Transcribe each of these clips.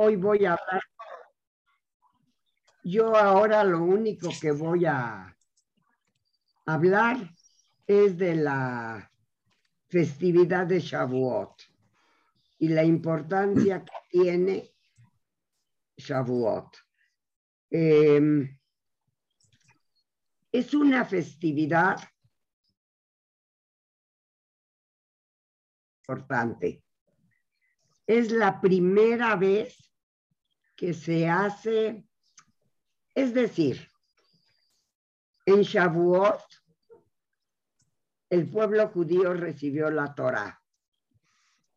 hoy voy a hablar. Yo ahora lo único que voy a hablar es de la festividad de Shavuot y la importancia que tiene Shavuot. Em, es una festividad importante. Es la primera vez que se hace, es decir, en Shavuot, el pueblo judío recibió la Torah.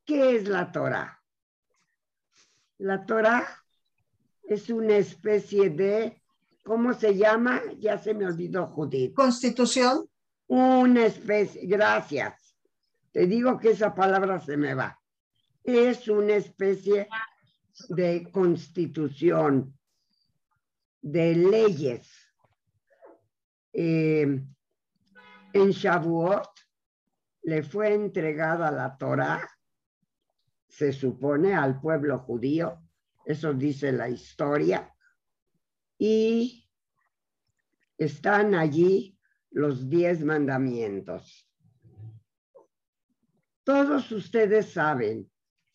¿Qué es la Torah? La Torah es una especie de, ¿cómo se llama? Ya se me olvidó, Judith. Constitución. Una especie, gracias. Te digo que esa palabra se me va. Es una especie de constitución, de leyes. Eh, en Shavuot le fue entregada la Torah, se supone, al pueblo judío, eso dice la historia, y están allí los diez mandamientos. Todos ustedes saben,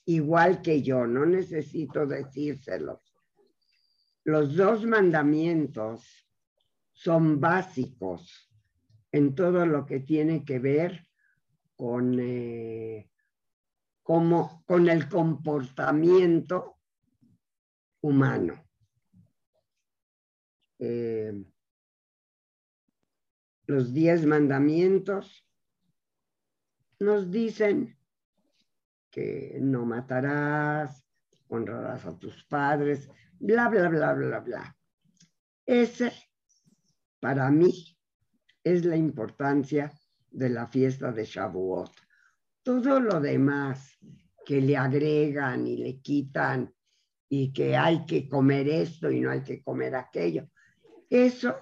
igual que yo, no necesito decírselos. Los dos mandamientos son básicos en todo lo que tiene que ver con, eh, como, con el comportamiento humano. Eh, los diez mandamientos nos dicen que no matarás, honrarás a tus padres, bla, bla, bla, bla, bla. Ese, para mí, es la importancia de la fiesta de Shavuot. Todo lo demás que le agregan y le quitan y que hay que comer esto y no hay que comer aquello, eso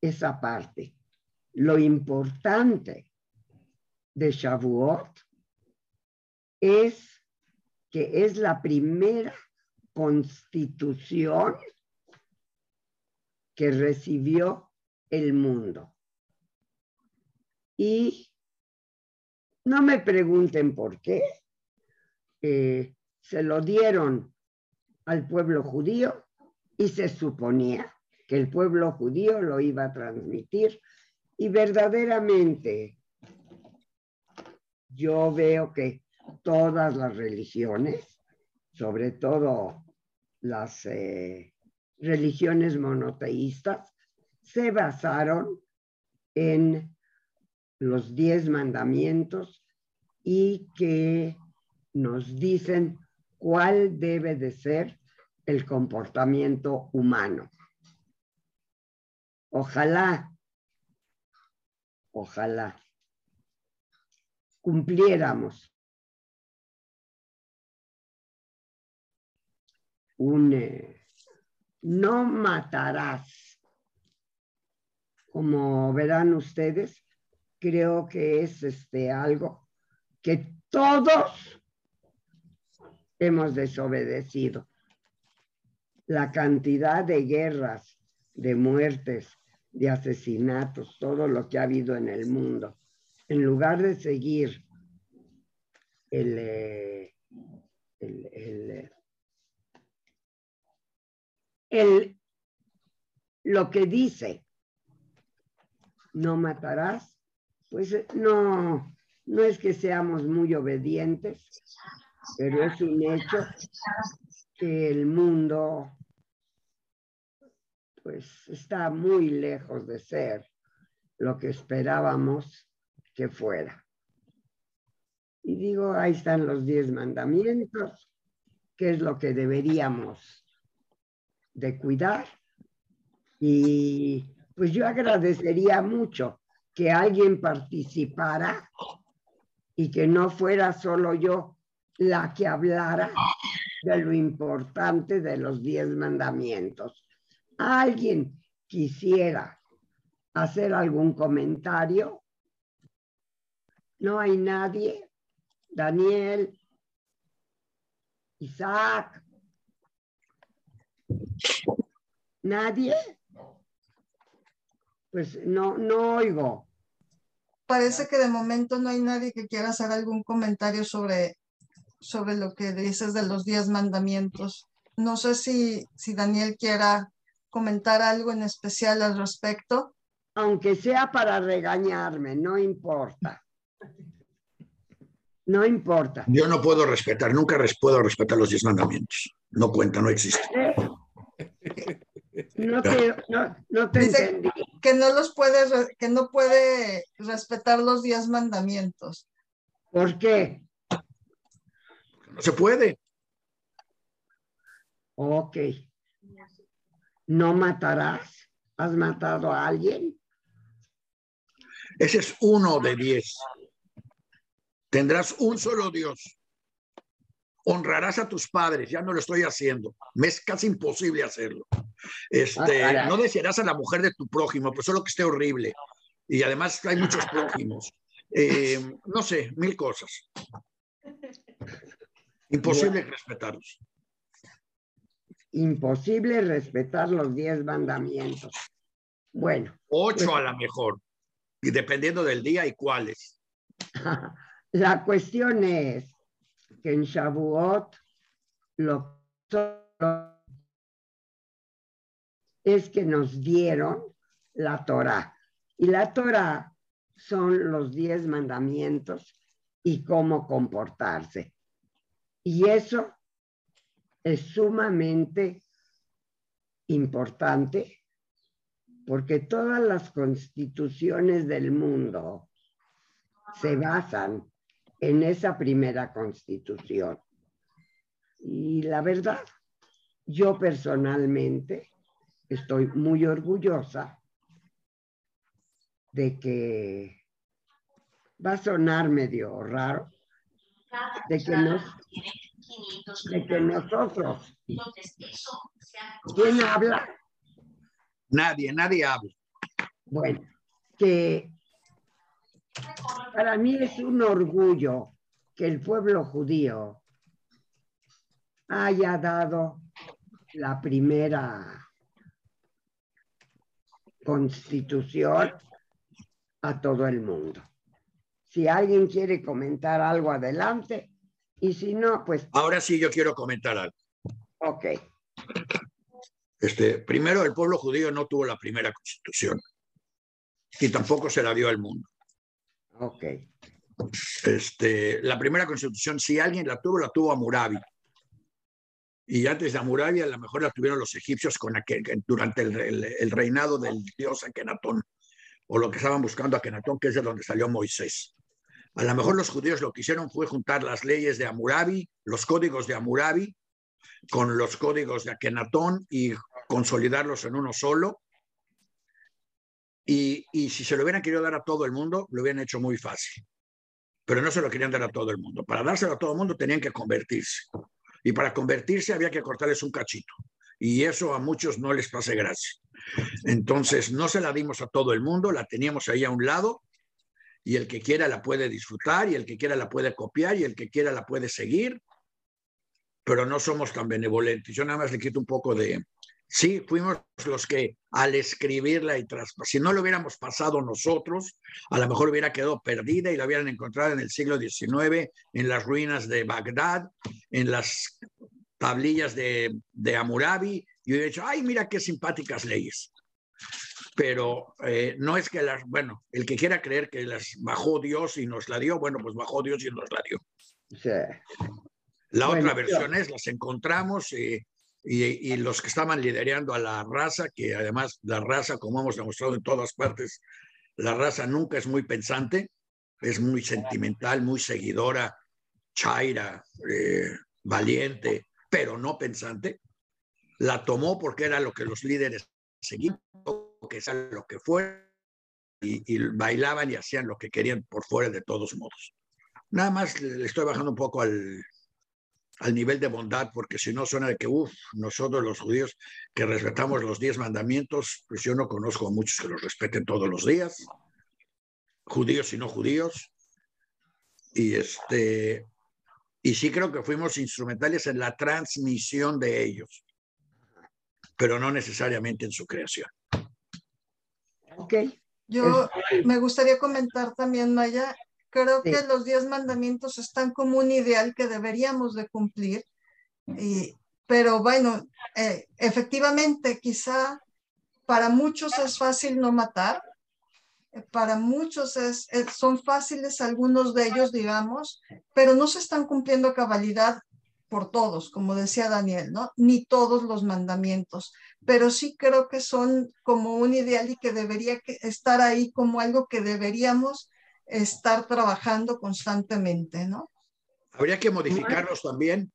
es aparte. Lo importante de Shavuot es que es la primera constitución que recibió el mundo. Y no me pregunten por qué. Eh, se lo dieron al pueblo judío y se suponía que el pueblo judío lo iba a transmitir y verdaderamente yo veo que todas las religiones, sobre todo las eh, religiones monoteístas, se basaron en los diez mandamientos y que nos dicen cuál debe de ser el comportamiento humano. Ojalá, ojalá cumpliéramos un no matarás como verán ustedes, creo que es este, algo que todos hemos desobedecido. La cantidad de guerras, de muertes, de asesinatos, todo lo que ha habido en el mundo, en lugar de seguir el, eh, el, el, lo que dice no matarás, pues eh, no, no es que seamos muy obedientes, pero es un hecho que el mundo pues está muy lejos de ser lo que esperábamos que fuera. Y digo, ahí están los diez mandamientos, que es lo que deberíamos de cuidar. Y pues yo agradecería mucho que alguien participara y que no fuera solo yo la que hablara de lo importante de los diez mandamientos. ¿Alguien quisiera hacer algún comentario? No hay nadie. Daniel, Isaac, ¿Nadie? Pues no, no oigo. Parece que de momento no hay nadie que quiera hacer algún comentario sobre, sobre lo que dices de los diez mandamientos. No sé si, si Daniel quiera comentar algo en especial al respecto. Aunque sea para regañarme, no importa. No importa. Yo no puedo respetar, nunca puedo respetar los diez mandamientos. No cuenta, no existe. No te, no, te entendí. Que no los puede, que no puede respetar los diez mandamientos. ¿Por qué? No se puede. Ok. ¿No matarás? ¿Has matado a alguien? Ese es uno de diez. Tendrás un solo Dios. Honrarás a tus padres. Ya no lo estoy haciendo. Me es casi imposible hacerlo. Este, ah, no desearás a la mujer de tu prójimo, pues solo que esté horrible. Y además hay muchos prójimos. Eh, no sé, mil cosas. Imposible respetarlos. Imposible respetar los diez mandamientos. Bueno. Ocho pues a lo mejor, y dependiendo del día y cuáles. La cuestión es que en Shavuot lo es que nos dieron la Torah. Y la Torah son los diez mandamientos y cómo comportarse. Y eso es sumamente importante porque todas las constituciones del mundo se basan en esa primera constitución. Y la verdad, yo personalmente estoy muy orgullosa de que va a sonar medio raro, de que, nos, de que nosotros, ¿quién habla? Nadie, nadie habla. Bueno, que para mí es un orgullo que el pueblo judío haya dado la primera constitución a todo el mundo. Si alguien quiere comentar algo adelante y si no, pues... Ahora sí yo quiero comentar algo. Ok. Este, primero, el pueblo judío no tuvo la primera constitución y tampoco se la dio al mundo. Ok. Este, la primera constitución, si alguien la tuvo, la tuvo Amurabi. Y antes de Amurabi, a lo mejor la tuvieron los egipcios con durante el, reinado del dios Akenatón, o lo que estaban buscando Akenatón, que es de donde salió Moisés. A lo mejor los judíos lo que hicieron fue juntar las leyes de Amurabi, los códigos de Amurabi, con los códigos de Akenatón y consolidarlos en uno solo y, si se lo hubieran querido dar a todo el mundo, lo hubieran hecho muy fácil. Pero no se lo querían dar a todo el mundo. Para dárselo a todo el mundo tenían que convertirse. Y para convertirse había que cortarles un cachito. Y eso a muchos no les pase gracia. Entonces no se la dimos a todo el mundo, la teníamos ahí a un lado y el que quiera la puede disfrutar y el que quiera la puede copiar y el que quiera la puede seguir, pero no somos tan benevolentes. Yo nada más le quito un poco de, Sí, fuimos los que al escribirla y tras, si no lo hubiéramos pasado nosotros, a lo mejor hubiera quedado perdida y la hubieran encontrado en el siglo XIX, en las ruinas de Bagdad, en las tablillas de, de Hammurabi, y hubiera dicho, ay, mira qué simpáticas leyes. Pero eh, no es que las, bueno, el que quiera creer que las bajó Dios y nos la dio, bueno, pues bajó Dios y nos la dio. La otra versión es, las encontramos, y y, los que estaban liderando a la raza, que además la raza, como hemos demostrado en todas partes, la raza nunca es muy pensante, es muy sentimental, muy seguidora, chaira, eh, valiente, pero no pensante. La tomó porque era lo que los líderes seguían, que sea lo que fue, y, y, bailaban y hacían lo que querían por fuera de todos modos. Nada más le estoy bajando un poco al, al nivel de bondad, porque si no suena de que, uff, nosotros los judíos que respetamos los diez mandamientos, pues yo no conozco a muchos que los respeten todos los días, judíos y no judíos. Y este, y sí creo que fuimos instrumentales en la transmisión de ellos. pero no necesariamente en su creación. Ok. Yo me gustaría comentar también, Maya, creo Sí. que los diez mandamientos están como un ideal que deberíamos de cumplir, y, pero bueno, eh, efectivamente, quizá para muchos es fácil no matar, eh, para muchos es, es- son fáciles algunos de ellos, digamos, pero no se están cumpliendo a cabalidad por todos, como decía Daniel, ¿no? Ni todos los mandamientos, pero sí creo que son como un ideal y que debería estar ahí como algo que deberíamos estar trabajando constantemente, ¿no? Habría que modificarlos también,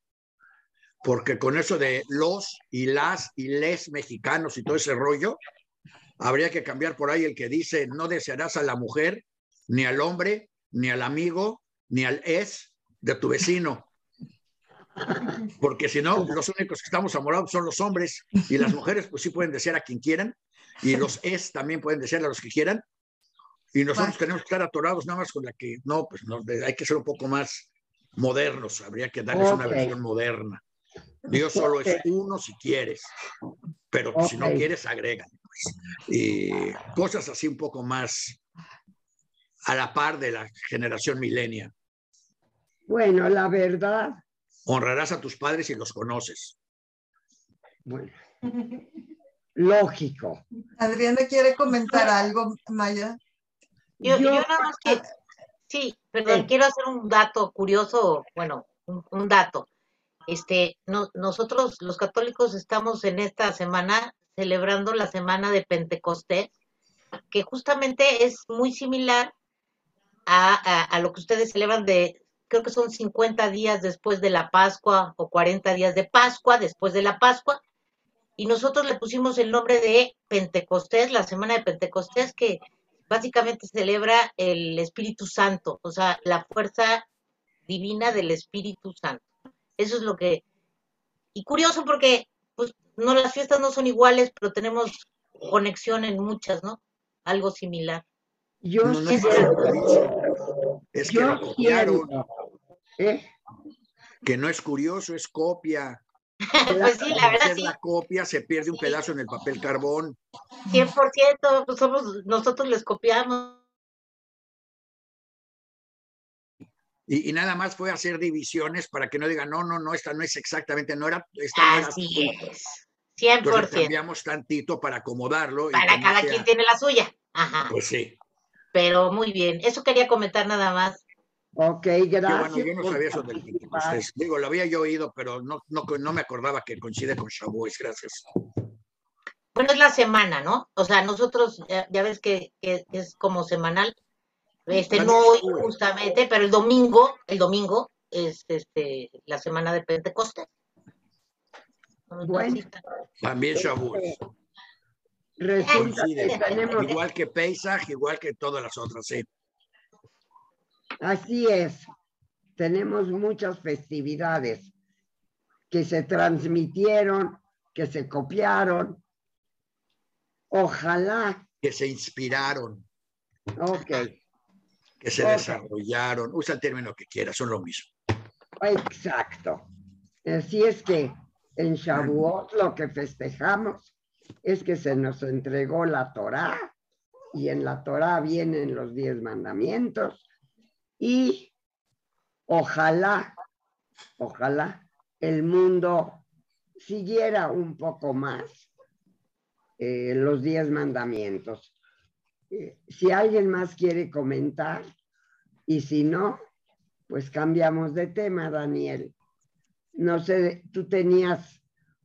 porque con eso de los y las y les mexicanos y todo ese rollo, habría que cambiar por ahí el que dice no desearás a la mujer, ni al hombre, ni al amigo, ni al es de tu vecino. Porque si no, los únicos que estamos enamorados son los hombres y las mujeres pues sí pueden desear a quien quieran y los es también pueden desear a los que quieran. Y nosotros Bueno. tenemos que estar atorados nada más con la que, no, pues no, hay que ser un poco más modernos, habría que darles una versión moderna. Dios solo es uno si quieres, pero si no quieres, agrega. pues. Y cosas así un poco más a la par de la generación milenia. Bueno, la verdad, Honrarás a tus padres si los conoces. bueno, lógico. Adriana quiere comentar algo, Maya. Yo, Yo- yo nada más que, sí, perdón, Sí. quiero hacer un dato curioso, bueno, un, un dato. Este, no, nosotros los católicos estamos en esta semana celebrando la semana de Pentecostés, que justamente es muy similar a, a, a lo que ustedes celebran de, creo que son 50 días después de la Pascua o 40 días de Pascua después de la Pascua, y nosotros le pusimos el nombre de Pentecostés, la semana de Pentecostés, que básicamente celebra el Espíritu Santo, o sea, la fuerza divina del Espíritu Santo. Eso es lo que... Y curioso porque, pues, no, las fiestas no son iguales, pero tenemos conexión en muchas, ¿no? Algo similar. Yo No, no es es que yo lo copiaron, ¿eh? que no es curioso, es copia. Pues sí, la verdad sí, la copia se pierde un pedazo en el papel carbón. 100%, pues somos, nosotros les copiamos. Y, y nada más fue hacer divisiones para que no digan, no, no, no, esta no es exactamente, no era, esta no era Así así". es, Entonces 100%. cambiamos tantito para acomodarlo. Para cada sea- quien tiene la suya. Ajá, Pues sí. pero muy bien. Eso quería comentar nada más. Ok, gracias. bueno, yo no sabía eso del. Pentecostés. Digo, lo había yo oído, pero no, no, no me acordaba que coincide con Shavuos. Gracias. Bueno, es la semana, ¿no? O sea, nosotros, ya, ya ves que, que es como semanal. Este, no hoy justamente, pero el domingo, el domingo es este la semana de Pentecostés. Da Bueno. También Shavuos. Resulta Coincide. que tenemos, Igual que Pesach, igual que todas las otras, sí. Así es, tenemos muchas festividades que se transmitieron, que se copiaron. Ojalá, Que se inspiraron, ok, que se desarrollaron. Usa el término que quieras, son lo mismo. exacto. Así es que en Shavuot lo que festejamos es que se nos entregó la Torá y en la Torá vienen los diez mandamientos y ojalá, ojalá el mundo siguiera un poco más eh, los diez mandamientos. Eh, si alguien más quiere comentar y si no, pues cambiamos de tema, Daniel. No sé, tú tenías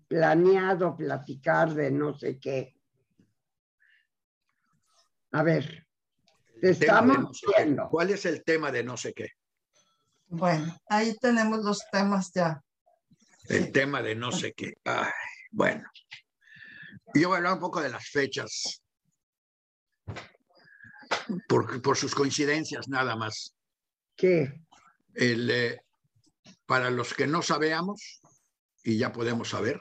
planeado platicar de no sé qué. A ver, te Tema de estamos no sé qué. viendo. ¿Cuál es el tema de no sé qué? Bueno, ahí tenemos los temas ya. El tema de no sé qué. Ay, bueno. Yo voy a hablar un poco de las fechas. Por, por sus coincidencias, nada más. ¿Qué? El, eh, para los que no sabíamos, y ya podemos saber,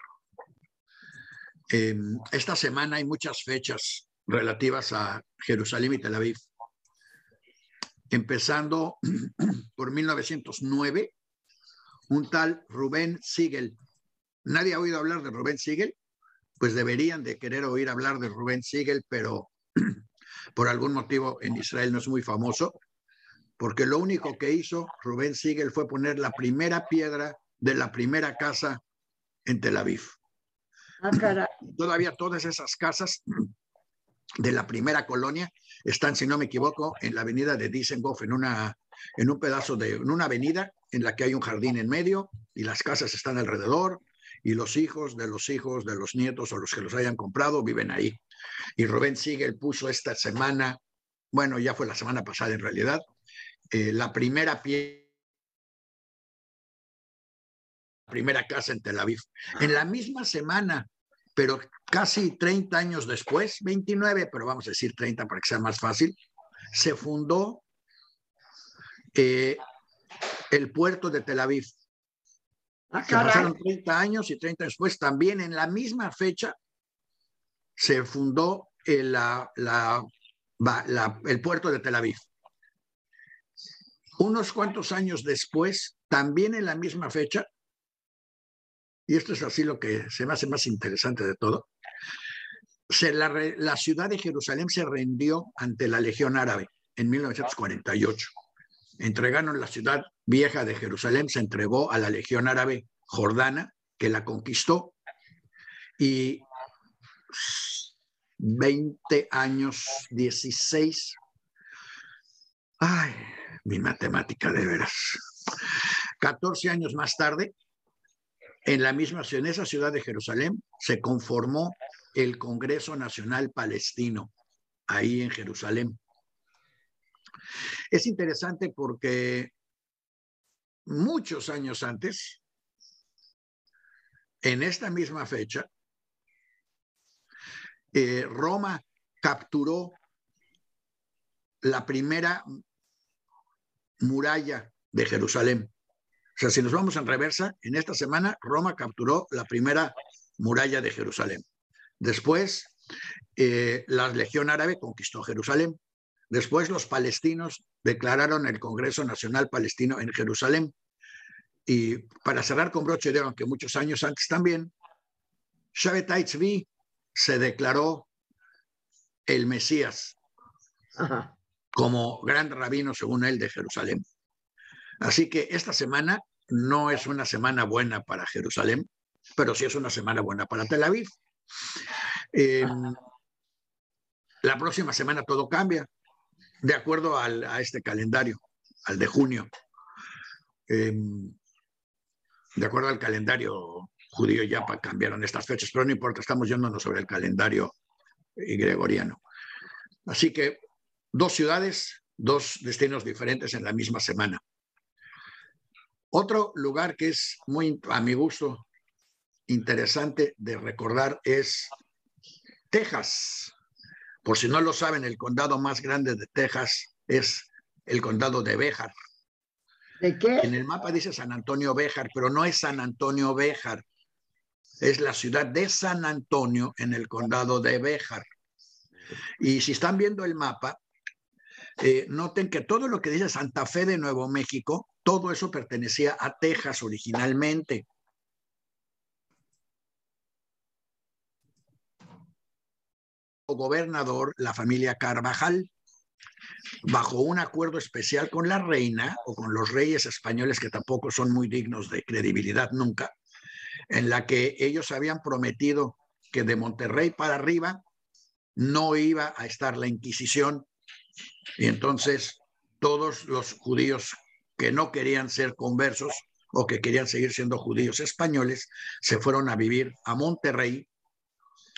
eh, esta semana hay muchas fechas relativas a Jerusalén y Tel Aviv. Empezando por 1909, un tal Rubén Siegel. ¿Nadie ha oído hablar de Rubén Siegel? pues deberían de querer oír hablar de Rubén Siegel, pero por algún motivo en Israel no es muy famoso, porque lo único que hizo Rubén Siegel fue poner la primera piedra de la primera casa en Tel Aviv. Ah, Todavía todas esas casas de la primera colonia están, si no me equivoco, en la avenida de Dizengoff, en, una, en un pedazo de en una avenida en la que hay un jardín en medio y las casas están alrededor y los hijos de los hijos de los nietos o los que los hayan comprado viven ahí. Y Rubén Siegel puso esta semana, bueno, ya fue la semana pasada en realidad, eh, la primera pie primera casa en Tel Aviv. En la misma semana, pero casi 30 años después, 29, pero vamos a decir 30 para que sea más fácil, se fundó eh, el puerto de Tel Aviv. Ah, se pasaron 30 años y 30 después, también en la misma fecha, se fundó el, la, el puerto de Tel Aviv. Unos cuantos años después, también en la misma fecha, y esto es así lo que se me hace más interesante de todo, la, la ciudad de Jerusalén se rindió ante la Legión Árabe en 1948. Entregaron la ciudad vieja de Jerusalén, se entregó a la Legión Árabe Jordana, que la conquistó, y 20 años, 16. Ay, mi matemática de veras. 14 años más tarde, en la misma en esa ciudad de Jerusalén, se conformó el Congreso Nacional Palestino, ahí en Jerusalén. Es interesante porque muchos años antes, en esta misma fecha, eh, Roma capturó la primera muralla de Jerusalén. O sea, si nos vamos en reversa, en esta semana Roma capturó la primera muralla de Jerusalén. Después, eh, la Legión Árabe conquistó Jerusalén. Después, los palestinos declararon el Congreso Nacional Palestino en Jerusalén. Y para cerrar con broche de oro, aunque muchos años antes también, Shabbatai Tzvi se declaró el Mesías como gran rabino, según él, de Jerusalén. Así que esta semana no es una semana buena para Jerusalén, pero sí es una semana buena para Tel Aviv. Em, la próxima semana todo cambia, de acuerdo a este calendario, al de junio. Em, de acuerdo al calendario judío ya cambiaron estas fechas, pero no importa, estamos yéndonos sobre el calendario gregoriano. Así que dos ciudades, dos destinos diferentes en la misma semana. Otro lugar que es muy, a mi gusto, interesante de recordar es Texas. Por si no lo saben, el condado más grande de Texas es el condado de Béjar. ¿De qué? En el mapa dice San Antonio Béjar, pero no es San Antonio Béjar. Es la ciudad de San Antonio en el condado de Béjar. Y si están viendo el mapa, eh, noten que todo lo que dice Santa Fe de Nuevo México todo eso pertenecía a Texas originalmente. gobernador la familia Carvajal, bajo un acuerdo especial con la reina o con los reyes españoles que tampoco son muy dignos de credibilidad nunca, en la que ellos habían prometido que de Monterrey para arriba no iba a estar la Inquisición y entonces todos los judíos que no querían ser conversos o que querían seguir siendo judíos españoles, se fueron a vivir a Monterrey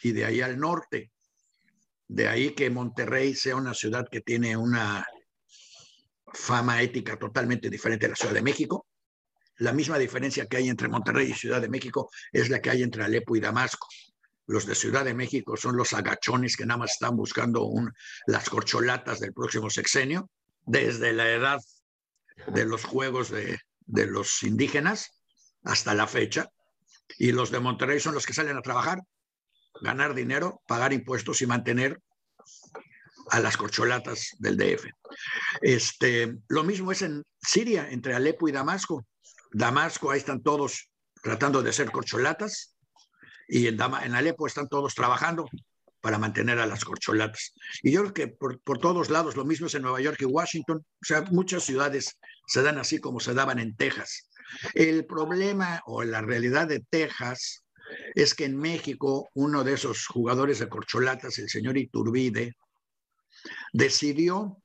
y de ahí al norte. De ahí que Monterrey sea una ciudad que tiene una fama ética totalmente diferente a la Ciudad de México. La misma diferencia que hay entre Monterrey y Ciudad de México es la que hay entre Alepo y Damasco. Los de Ciudad de México son los agachones que nada más están buscando las corcholatas del próximo sexenio. Desde la edad de los juegos de, los indígenas hasta la fecha. Y los de Monterrey son los que salen a trabajar, ganar dinero, pagar impuestos y mantener a las corcholatas del DF. Este, lo mismo es en Siria, entre Alepo y Damasco. Damasco, ahí están todos tratando de ser corcholatas y en, Dama, en Alepo están todos trabajando para mantener a las corcholatas. Y yo creo que por, por, todos lados lo mismo es en Nueva York y Washington. O sea, muchas ciudades se dan así como se daban en Texas. El problema o la realidad de Texas es que en México uno de esos jugadores de corcholatas, el señor Iturbide, decidió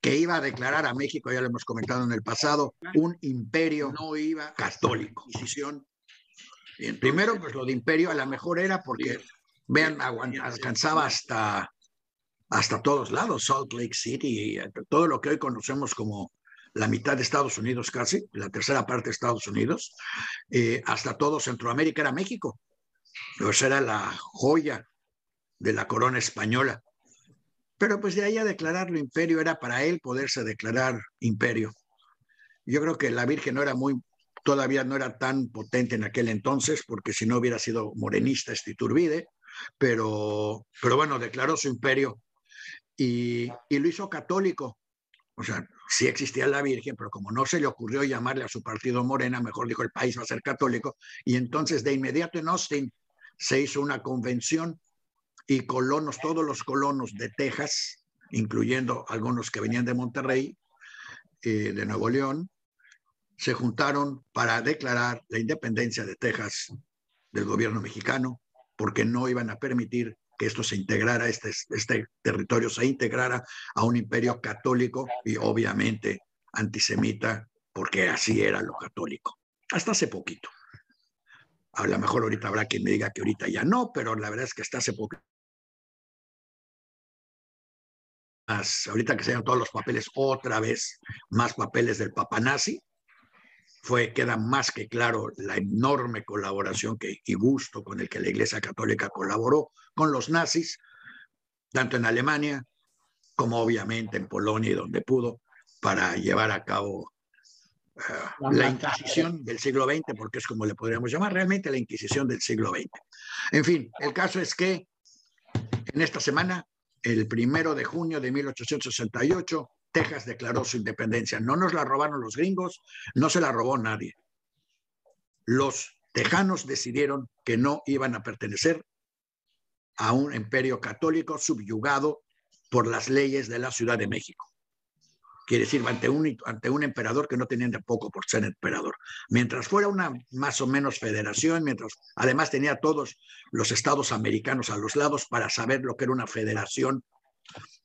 que iba a declarar a México, ya lo hemos comentado en el pasado, un imperio no iba católico. Primero, pues lo de imperio a lo mejor era porque, vean, alcanzaba hasta, hasta todos lados, Salt Lake City, todo lo que hoy conocemos como la mitad de Estados Unidos casi, la tercera parte de Estados Unidos, eh, hasta todo Centroamérica era México. Pues era la joya de la corona española. Pero pues de ahí a declararlo imperio era para él poderse declarar imperio. Yo creo que la Virgen no era muy, todavía no era tan potente en aquel entonces, porque si no hubiera sido morenista este Iturbide, pero, pero bueno, declaró su imperio y, y lo hizo católico. O sea, sí existía la Virgen, pero como no se le ocurrió llamarle a su partido Morena, mejor dijo el país va a ser católico. Y entonces de inmediato en Austin se hizo una convención y colonos, todos los colonos de Texas, incluyendo algunos que venían de Monterrey, eh, de Nuevo León, se juntaron para declarar la independencia de Texas del gobierno mexicano, porque no iban a permitir que esto se integrara, este, este territorio se integrara a un imperio católico y obviamente antisemita, porque así era lo católico, hasta hace poquito. A lo mejor ahorita habrá quien me diga que ahorita ya no, pero la verdad es que hasta hace poco. ahorita que se todos los papeles otra vez, más papeles del papanazi, fue, queda más que claro la enorme colaboración que, y gusto con el que la Iglesia Católica colaboró con los nazis, tanto en Alemania como obviamente en Polonia y donde pudo, para llevar a cabo uh, la Inquisición del siglo XX, porque es como le podríamos llamar realmente la Inquisición del siglo XX. En fin, el caso es que en esta semana, el primero de junio de 1868, Texas declaró su independencia. No nos la robaron los gringos, no se la robó nadie. Los tejanos decidieron que no iban a pertenecer a un imperio católico subyugado por las leyes de la Ciudad de México. Quiere decir, ante un, ante un emperador que no tenían de poco por ser emperador. Mientras fuera una más o menos federación, mientras además tenía todos los estados americanos a los lados para saber lo que era una federación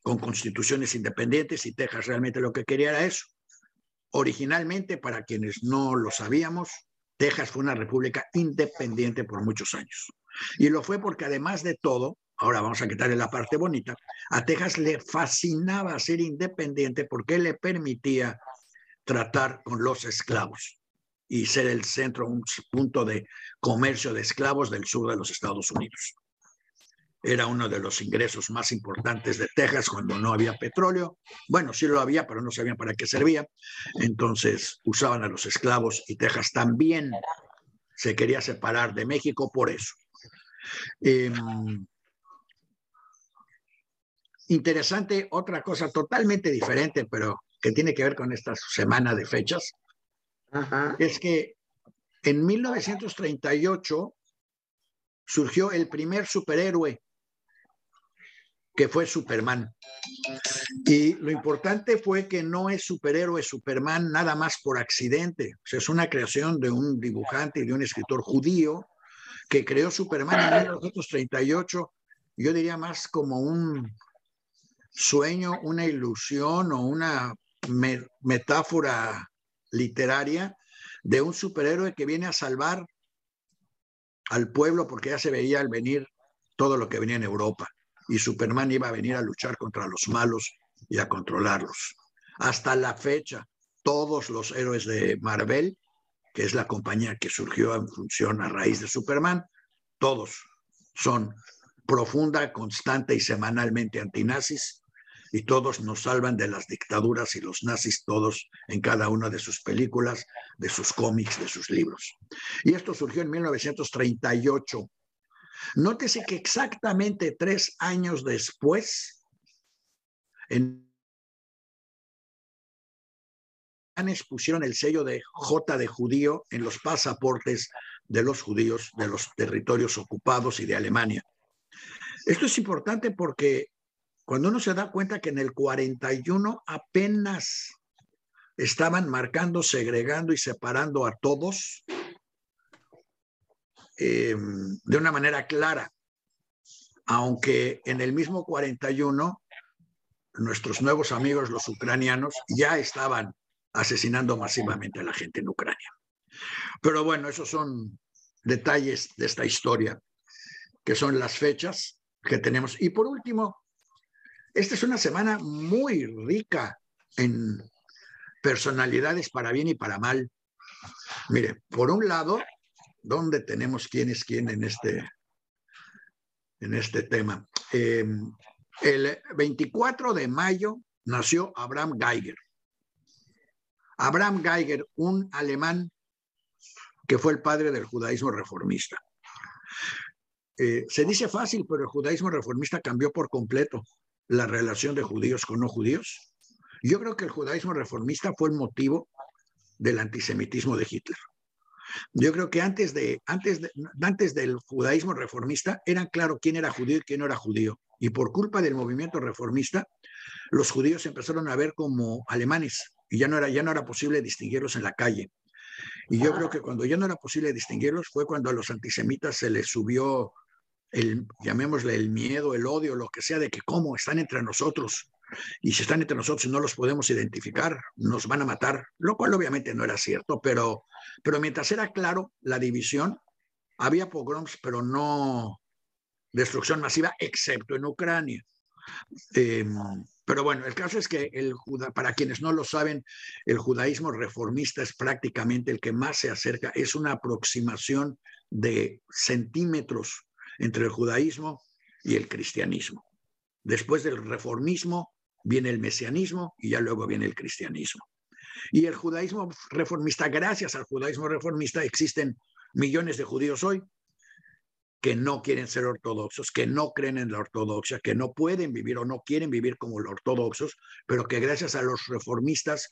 con constituciones independientes y Texas realmente lo que quería era eso. Originalmente, para quienes no lo sabíamos, Texas fue una república independiente por muchos años. Y lo fue porque además de todo, ahora vamos a quitarle la parte bonita, a Texas le fascinaba ser independiente porque le permitía tratar con los esclavos y ser el centro, un punto de comercio de esclavos del sur de los Estados Unidos era uno de los ingresos más importantes de Texas cuando no había petróleo. Bueno, sí lo había, pero no sabían para qué servía. Entonces usaban a los esclavos y Texas también se quería separar de México por eso. Em, interesante, otra cosa totalmente diferente, pero que tiene que ver con esta semana de fechas, es que en 1938 surgió el primer superhéroe que fue Superman. Y lo importante fue que no es superhéroe Superman nada más por accidente. O sea, es una creación de un dibujante y de un escritor judío que creó Superman en 1938. Yo diría más como un sueño, una ilusión o una metáfora literaria de un superhéroe que viene a salvar al pueblo porque ya se veía al venir todo lo que venía en Europa y Superman iba a venir a luchar contra los malos y a controlarlos. Hasta la fecha, todos los héroes de Marvel, que es la compañía que surgió en función a raíz de Superman, todos son profunda, constante y semanalmente antinazis, y todos nos salvan de las dictaduras y los nazis, todos en cada una de sus películas, de sus cómics, de sus libros. Y esto surgió en 1938 Nótese que exactamente tres años después, en pusieron el sello de J de judío en los pasaportes de los judíos de los territorios ocupados y de Alemania. Esto es importante porque cuando uno se da cuenta que en el 41 apenas estaban marcando, segregando y separando a todos eh, de una manera clara, aunque en el mismo 41 nuestros nuevos amigos los ucranianos ya estaban asesinando masivamente a la gente en Ucrania. Pero bueno, esos son detalles de esta historia, que son las fechas que tenemos. Y por último, esta es una semana muy rica en personalidades para bien y para mal. Mire, por un lado, ¿dónde tenemos quién es quién en este, en este tema? Em, el 24 de mayo nació Abraham Geiger. Abraham Geiger, un alemán que fue el padre del judaísmo reformista. Eh, se dice fácil, pero el judaísmo reformista cambió por completo la relación de judíos con no judíos. Yo creo que el judaísmo reformista fue el motivo del antisemitismo de Hitler. Yo creo que antes, de, antes, antes del judaísmo reformista era claro quién era judío y quién no era judío. Y por culpa del movimiento reformista, los judíos empezaron a ver como alemanes y ya no era, ya no era posible distinguirlos en la calle. Y yo creo que cuando ya no era posible distinguirlos fue cuando a los antisemitas se les subió el, llamémosle el miedo, el odio, lo que sea, de que cómo están entre nosotros. Y si están entre nosotros y no los podemos identificar, nos van a matar, lo cual obviamente no era cierto, pero, pero mientras era claro la división, había pogroms, pero no destrucción masiva, excepto en Ucrania. Eh, pero bueno, el caso es que el para quienes no lo saben, el judaísmo reformista es prácticamente el que más se acerca, es una aproximación de centímetros entre el judaísmo y el cristianismo. Después del reformismo viene el mesianismo y ya luego viene el cristianismo. Y el judaísmo reformista, gracias al judaísmo reformista, existen millones de judíos hoy que no quieren ser ortodoxos, que no creen en la ortodoxia, que no pueden vivir o no quieren vivir como los ortodoxos, pero que gracias a los reformistas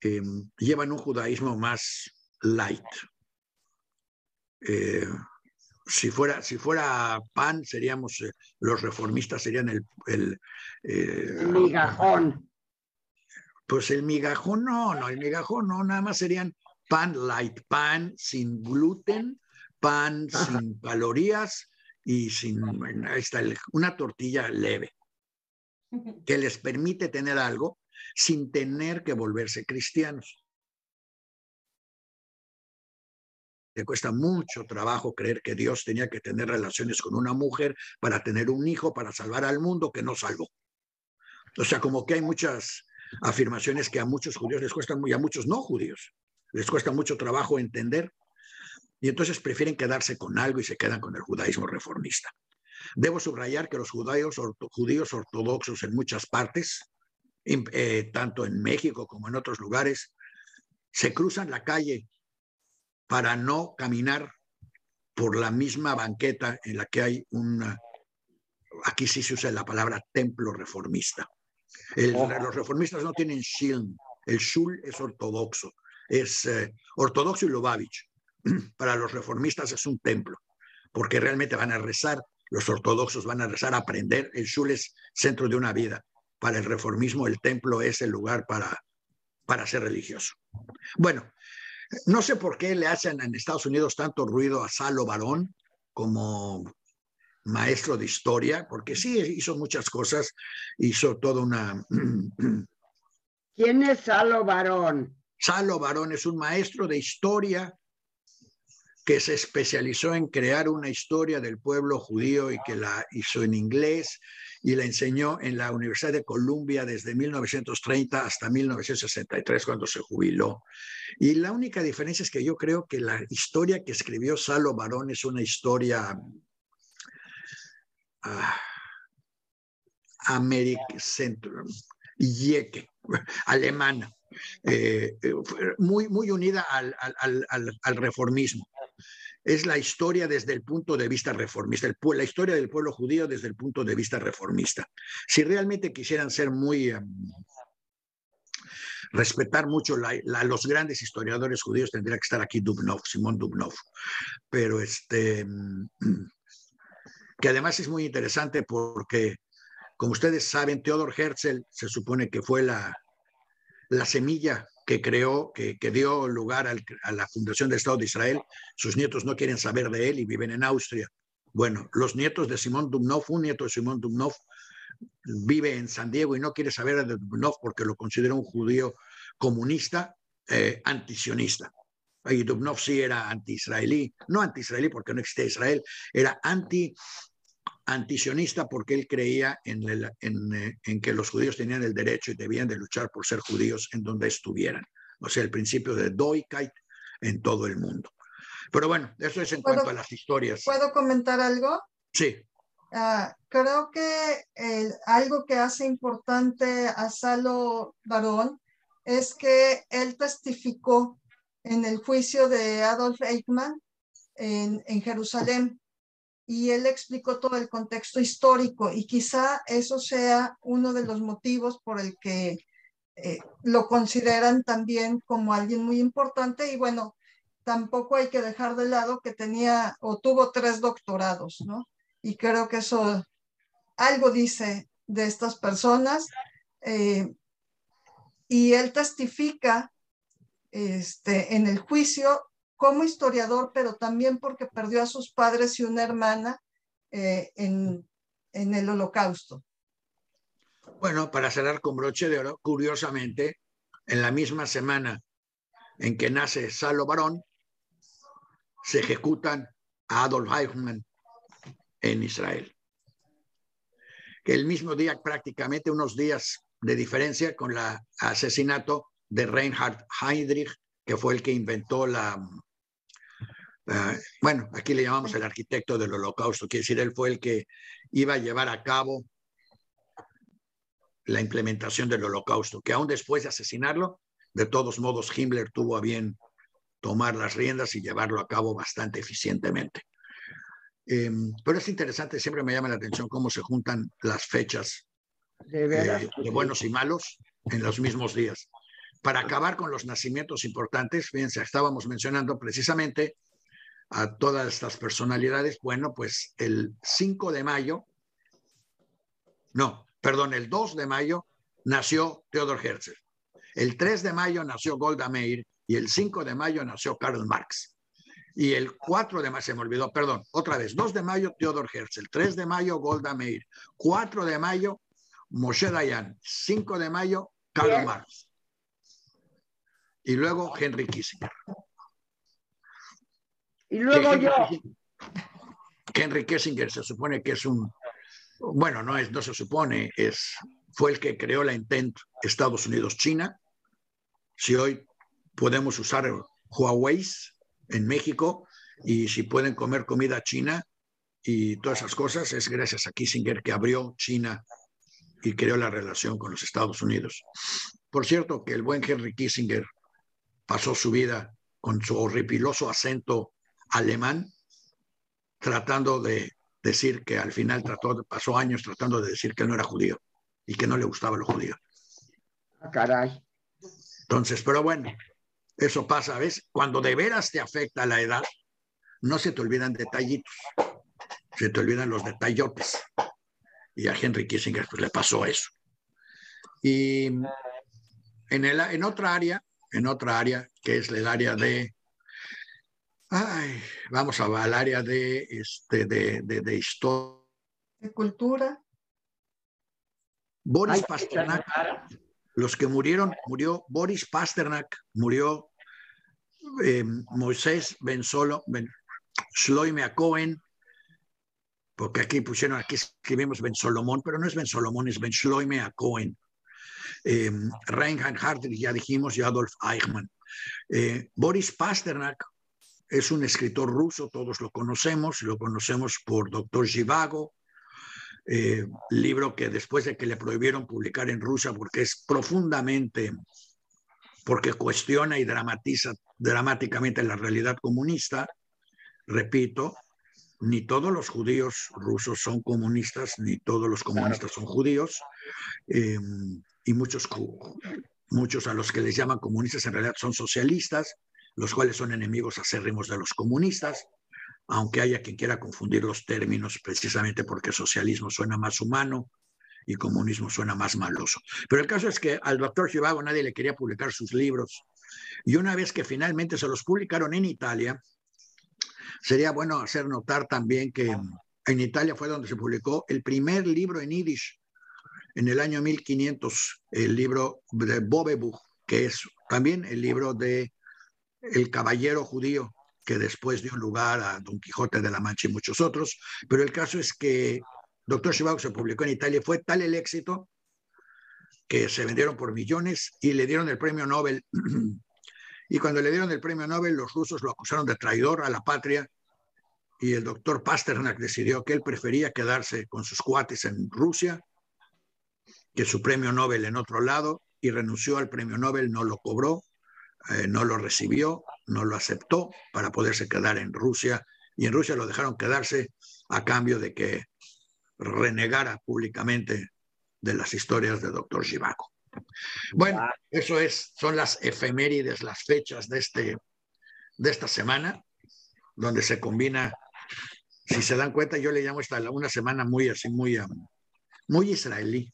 eh, llevan un judaísmo más light. Eh, si fuera, si fuera pan, seríamos, eh, los reformistas serían el... El, migajón. Pues el migajón no, no, el migajón no, nada más serían pan light, pan sin gluten, pan sin calorías y sin una tortilla leve que les permite tener algo sin tener que volverse cristianos. Le cuesta mucho trabajo creer que Dios tenía que tener relaciones con una mujer para tener un hijo, para salvar al mundo que no salvó. O sea, como que hay muchas afirmaciones que a muchos judíos les cuestan, y a muchos no judíos, les cuesta mucho trabajo entender y entonces prefieren quedarse con algo y se quedan con el judaísmo reformista. Debo subrayar que los judíos, judíos ortodoxos en muchas partes, eh, tanto en México como en otros lugares, se cruzan la calle para no caminar por la misma banqueta en la que hay una, aquí sí se usa la palabra templo reformista. los reformistas no tienen shilm, el shul es ortodoxo, es eh, ortodoxo y lubavitch. para los reformistas es un templo, porque realmente van a rezar, los ortodoxos van a rezar, a aprender, el shul es centro de una vida. Para el reformismo el templo es el lugar para, para ser religioso. Bueno, no sé por qué le hacen en Estados Unidos tanto ruido a Salo Barón como maestro de historia, porque sí hizo muchas cosas, hizo toda una... ¿Quién es Salo Barón? Salo Barón es un maestro de historia que se especializó en crear una historia del pueblo judío y que la hizo en inglés y la enseñó en la Universidad de Columbia desde 1930 hasta 1963 cuando se jubiló. Y la única diferencia es que yo creo que la historia que escribió Salo Barón es una historia uh, alemana, eh, muy, muy unida al reformismo es la historia desde el punto de vista reformista, la historia del pueblo judío desde el punto de vista reformista. Si realmente quisieran ser muy em, respetar mucho a los grandes historiadores judíos, tendría que estar aquí Dubnov, Simón Dubnov, pero este, que además es muy interesante porque, como ustedes saben, Theodor Herzl se supone que fue la, la semilla que creó, que, que dio lugar a la fundación del Estado de Israel. Sus nietos no quieren saber de él y viven en Austria. Bueno, los nietos de Simón Dubnov, un nieto de Simón Dubnov, vive en San Diego y no quiere saber de Dubnov porque lo considera un judío comunista, eh, antisionista. Y Dubnov sí era anti-israelí, no anti-israelí porque no existía Israel, era anti antisionista porque él creía en, el, en, eh, en, que los judíos tenían el derecho y debían de luchar por ser judíos en donde estuvieran. O sea, el principio de Doikait en todo el mundo. Pero bueno, eso es en cuanto a las historias. ¿Puedo comentar algo? Sí. Uh, creo que el, algo que hace importante a Salo Barón es que él testificó en el juicio de Adolf Eichmann en, en Jerusalén y él explicó todo el contexto histórico y quizá eso sea uno de los motivos por el que eh, lo consideran también como alguien muy importante y bueno, tampoco hay que dejar de lado que tenía o tuvo tres doctorados, ¿no? Y creo que eso algo dice de estas personas. Eh, y él testifica este, en el juicio como historiador, pero también porque perdió a sus padres y una hermana eh, en, el holocausto. Bueno, para cerrar con broche de oro, curiosamente, en la misma semana en que nace Salo Barón, se ejecutan a Adolf Eichmann en Israel. Que el mismo día, prácticamente unos días de diferencia con el asesinato de Reinhard Heydrich, que fue el que inventó la, uh, bueno, aquí le llamamos el arquitecto del holocausto, quiere decir, él fue el que iba a llevar a cabo la implementación del holocausto, que aún después de asesinarlo, de todos modos Himmler tuvo a bien tomar las riendas y llevarlo a cabo bastante eficientemente. Eh, pero es interesante, siempre me llama la atención cómo se juntan las fechas de, eh, de buenos y malos en los mismos días. Para acabar con los nacimientos importantes, fíjense, estábamos mencionando precisamente a todas estas personalidades. Bueno, pues el 5 de mayo, no, perdón, el 2 de mayo nació Theodor Herzl. El 3 de mayo nació Golda Meir y el 5 de mayo nació Karl Marx. Y el 4 de mayo, se me olvidó, perdón, otra vez, 2 de mayo Theodor Herzl, 3 de mayo Golda Meir, 4 de mayo Moshe Dayan, 5 de mayo Karl Marx. Y luego Henry Kissinger. Y luego Henry yo. Kissinger, Henry Kissinger se supone que es un, bueno, no, es, no se supone, es, fue el que creó la Intent Estados Unidos-China. Si hoy podemos usar Huawei en México y si pueden comer comida china y todas esas cosas, es gracias a Kissinger que abrió China y creó la relación con los Estados Unidos. Por cierto, que el buen Henry Kissinger pasó su vida con su horripiloso acento alemán, tratando de decir que al final trató, pasó años tratando de decir que no era judío y que no le gustaba lo judío. Ah, caray. Entonces, pero bueno, eso pasa, ¿ves? Cuando de veras te afecta la edad, no se te olvidan detallitos, se te olvidan los detallotes. Y a Henry Kissinger pues, le pasó eso. Y en, el, en otra área, en otra área, que es el área de, ay, vamos a, al área de, este, de, de, de historia. De cultura. Boris Ay, Pasternak, los que murieron, murió Boris Pasternak, murió eh, Moisés Ben Solo, Ben Shloime Cohen, porque aquí pusieron, aquí escribimos Ben Solomón, pero no es Ben Solomón, es Ben Shloime Cohen. Eh, Reinhard Hartwig, ya dijimos, y Adolf Eichmann. Eh, Boris Pasternak es un escritor ruso, todos lo conocemos, lo conocemos por Doctor Zhivago, eh, libro que después de que le prohibieron publicar en Rusia porque es profundamente, porque cuestiona y dramatiza dramáticamente la realidad comunista, repito, ni todos los judíos rusos son comunistas, ni todos los comunistas son judíos, eh, y muchos muchos a los que les llaman comunistas en realidad son socialistas, los cuales son enemigos acérrimos de los comunistas, aunque haya quien quiera confundir los términos precisamente porque socialismo suena más humano y comunismo suena más maloso. Pero el caso es que al doctor Chivago nadie le quería publicar sus libros y una vez que finalmente se los publicaron en Italia, sería bueno hacer notar también que en Italia fue donde se publicó el primer libro en yiddish en el año 1500, el libro de Bobebuch, que es también el libro de El caballero judío, que después dio lugar a Don Quijote de la Mancha y muchos otros. Pero el caso es que Doctor Shivago se publicó en Italia, fue tal el éxito que se vendieron por millones y le dieron el premio Nobel. y cuando le dieron el premio Nobel, los rusos lo acusaron de traidor a la patria y el doctor Pasternak decidió que él prefería quedarse con sus cuates en Rusia que su premio Nobel en otro lado y renunció al premio Nobel, no lo cobró, eh, no lo recibió, no lo aceptó para poderse quedar en Rusia y en Rusia lo dejaron quedarse a cambio de que renegara públicamente de las historias de doctor Givaco. Bueno, eso es, son las efemérides, las fechas de, este, de esta semana, donde se combina, si se dan cuenta, yo le llamo esta una semana muy así, muy, um, muy israelí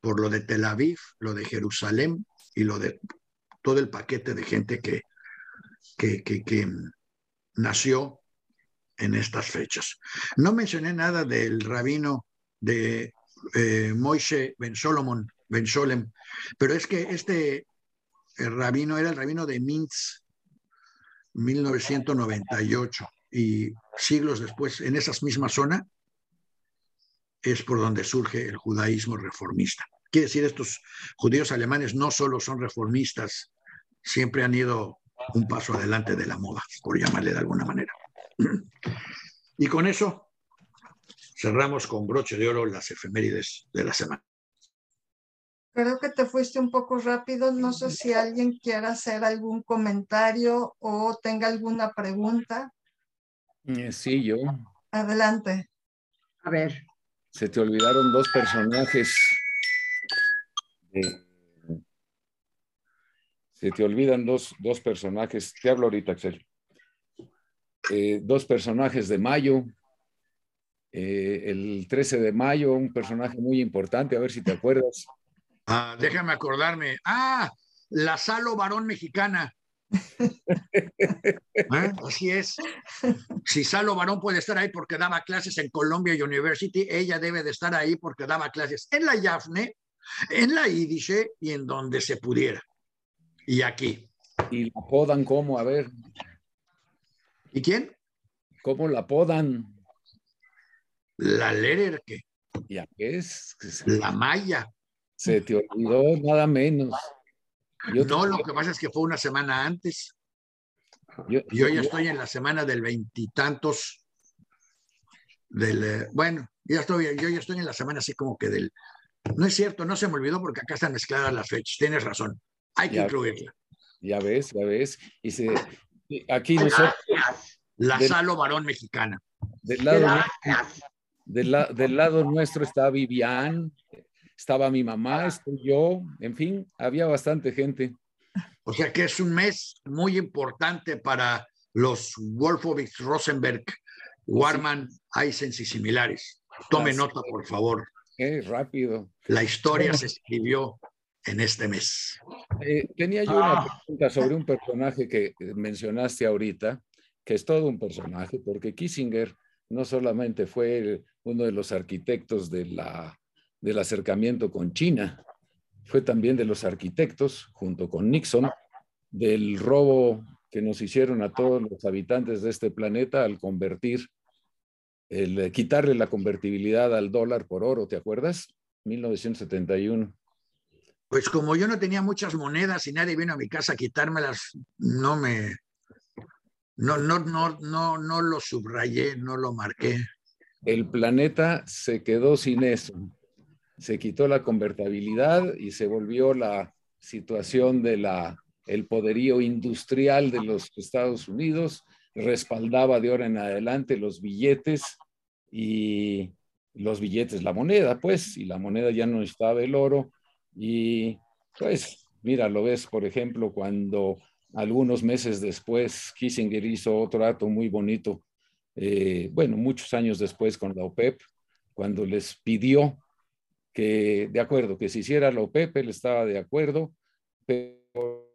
por lo de Tel Aviv, lo de Jerusalén y lo de todo el paquete de gente que, que, nació en estas fechas. No mencioné nada del rabino de eh, Moishe Ben Solomon, Ben Solem, pero es que este rabino era el rabino de Minsk, 1998, y siglos después, en esa misma zona, es por donde surge el judaísmo reformista. Quiere decir, estos judíos alemanes no solo son reformistas, siempre han ido un paso adelante de la moda, por llamarle de alguna manera. Y con eso cerramos con broche de oro las efemérides de la semana. Creo que te fuiste un poco rápido. No sé si alguien quiera hacer algún comentario o tenga alguna pregunta. Eh, sí, yo. Adelante. A ver se te olvidaron dos personajes. Se te olvidan dos, dos, personajes. Te hablo ahorita, Axel. Eh, dos personajes de mayo. Eh, el 13 de mayo, un personaje muy importante, a ver si te acuerdas. Ah, déjame acordarme. Ah, la Salo Varón Mexicana. ¿Eh? Así es. Si Salo Barón puede estar ahí porque daba clases en Columbia University, ella debe de estar ahí porque daba clases en la Yafne, en la Yiddish y en donde se pudiera. Y aquí. ¿Y la podan cómo? A ver. ¿Y quién? ¿Cómo la podan? La Lererke. ¿Ya es? La Maya. Se te olvidó nada menos no, lo que pasa es que fue una semana antes. Yo, ya estoy en la semana del veintitantos del, eh, bueno, ya estoy, yo ya estoy en la semana así como que del, no es cierto, no se me olvidó porque acá están mezcladas las fechas, tienes razón, hay que incluirla. Ya ves, ya ves, y se, aquí nosotros... La Salo Varón Mexicana. Del lado, del lado nuestro está Vivian, estaba mi mamá, estoy yo, en fin, había bastante gente. O sea que es un mes muy importante para los Wolfowitz, Rosenberg, Warman, Eisens y similares. Tome nota, por favor. Qué rápido. La historia se escribió en este mes. Eh, tenía yo una ah. pregunta sobre un personaje que mencionaste ahorita, que es todo un personaje, porque Kissinger no solamente fue uno de los arquitectos de la del acercamiento con China. Fue también de los arquitectos, junto con Nixon, del robo que nos hicieron a todos los habitantes de este planeta al convertir, el quitarle la convertibilidad al dólar por oro, ¿te acuerdas? 1971. Pues como yo no tenía muchas monedas y nadie vino a mi casa a quitármelas, no me, no, no, no, no, no lo subrayé, no lo marqué. El planeta se quedó sin eso. Se quitó la convertibilidad y se volvió la situación de la el poderío industrial de los Estados Unidos, respaldaba de ahora en adelante los billetes y los billetes, la moneda, pues, y la moneda ya no estaba el oro y Pues mira, lo ves, por ejemplo, cuando algunos meses después Kissinger hizo otro acto muy bonito, eh, bueno, muchos años después con la OPEP, cuando les pidió que, de acuerdo, que se hiciera la OPEP, él estaba de acuerdo, pero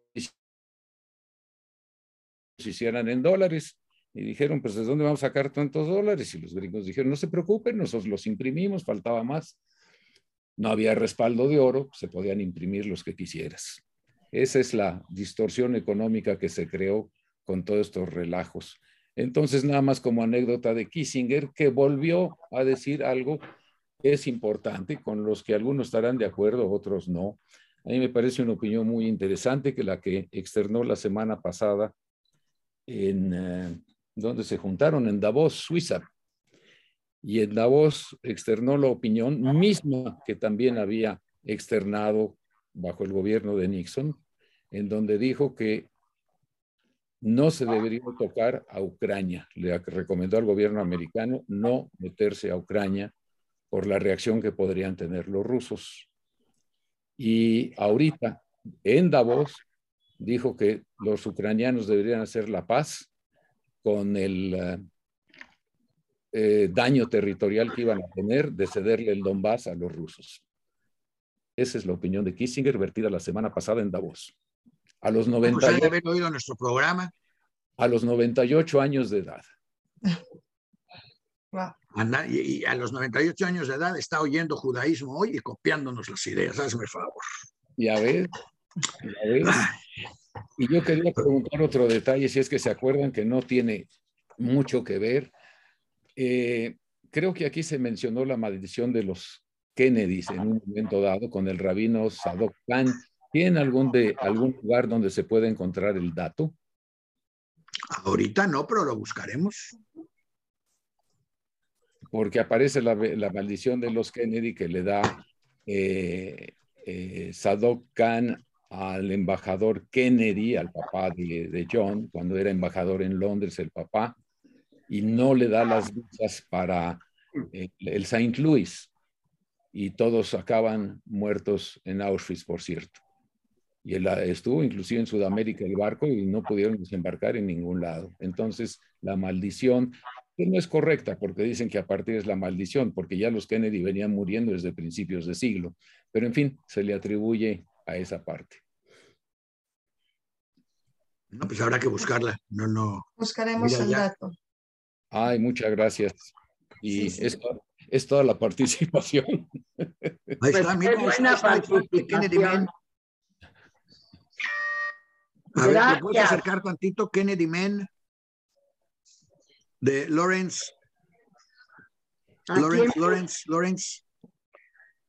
se hicieran en dólares. Y dijeron, pues, ¿de dónde vamos a sacar tantos dólares? Y los gringos dijeron, no se preocupen, nosotros los imprimimos, faltaba más. No había respaldo de oro, se podían imprimir los que quisieras. Esa es la distorsión económica que se creó con todos estos relajos. Entonces, nada más como anécdota de Kissinger, que volvió a decir algo que es importante, con los que algunos estarán de acuerdo, otros no. A mí me parece una opinión muy interesante que la que externó la semana pasada en, eh, donde se juntaron en Davos, Suiza. Y en Davos externó la opinión misma que también había externado bajo el gobierno de Nixon, en donde dijo que no se debería tocar a Ucrania. Le recomendó al gobierno americano no meterse a Ucrania por la reacción que podrían tener los rusos. Y ahorita, en Davos, dijo que los ucranianos deberían hacer la paz con el eh, daño territorial que iban a tener de cederle el Donbass a los rusos. Esa es la opinión de Kissinger vertida la semana pasada en Davos. A los 98, pues haber oído nuestro programa. A los 98 años de edad. Y a los 98 años de edad está oyendo judaísmo hoy y copiándonos las ideas. Hazme favor. Ya ves. Ya ves. Y yo quería preguntar otro detalle, si es que se acuerdan que no tiene mucho que ver. Eh, creo que aquí se mencionó la maldición de los Kennedys en un momento dado con el rabino Sadok Khan. ¿Tiene algún, de, algún lugar donde se puede encontrar el dato? Ahorita no, pero lo buscaremos. Porque aparece la, maldición de los Kennedy que le da eh, eh, Sadok Khan al embajador Kennedy, al papá de, John, cuando era embajador en Londres, el papá, y no le da las visas para eh, el, Saint Louis. Y todos acaban muertos en Auschwitz, por cierto. Y él ah, estuvo inclusive en Sudamérica el barco y no pudieron desembarcar en ningún lado. Entonces, la maldición, que no es correcta porque dicen que a partir es la maldición, porque ya los Kennedy venían muriendo desde principios de siglo. Pero en fin, se le atribuye a esa parte. No, pues habrá que buscarla. No, no. Buscaremos el dato. Ay, muchas gracias. Y Es, toda la participación. Ahí está, mira, buena Kennedy Man. A ver, ¿te puedes acercar tantito? Kennedy Men de Lawrence. Lawrence, Lawrence, Lawrence.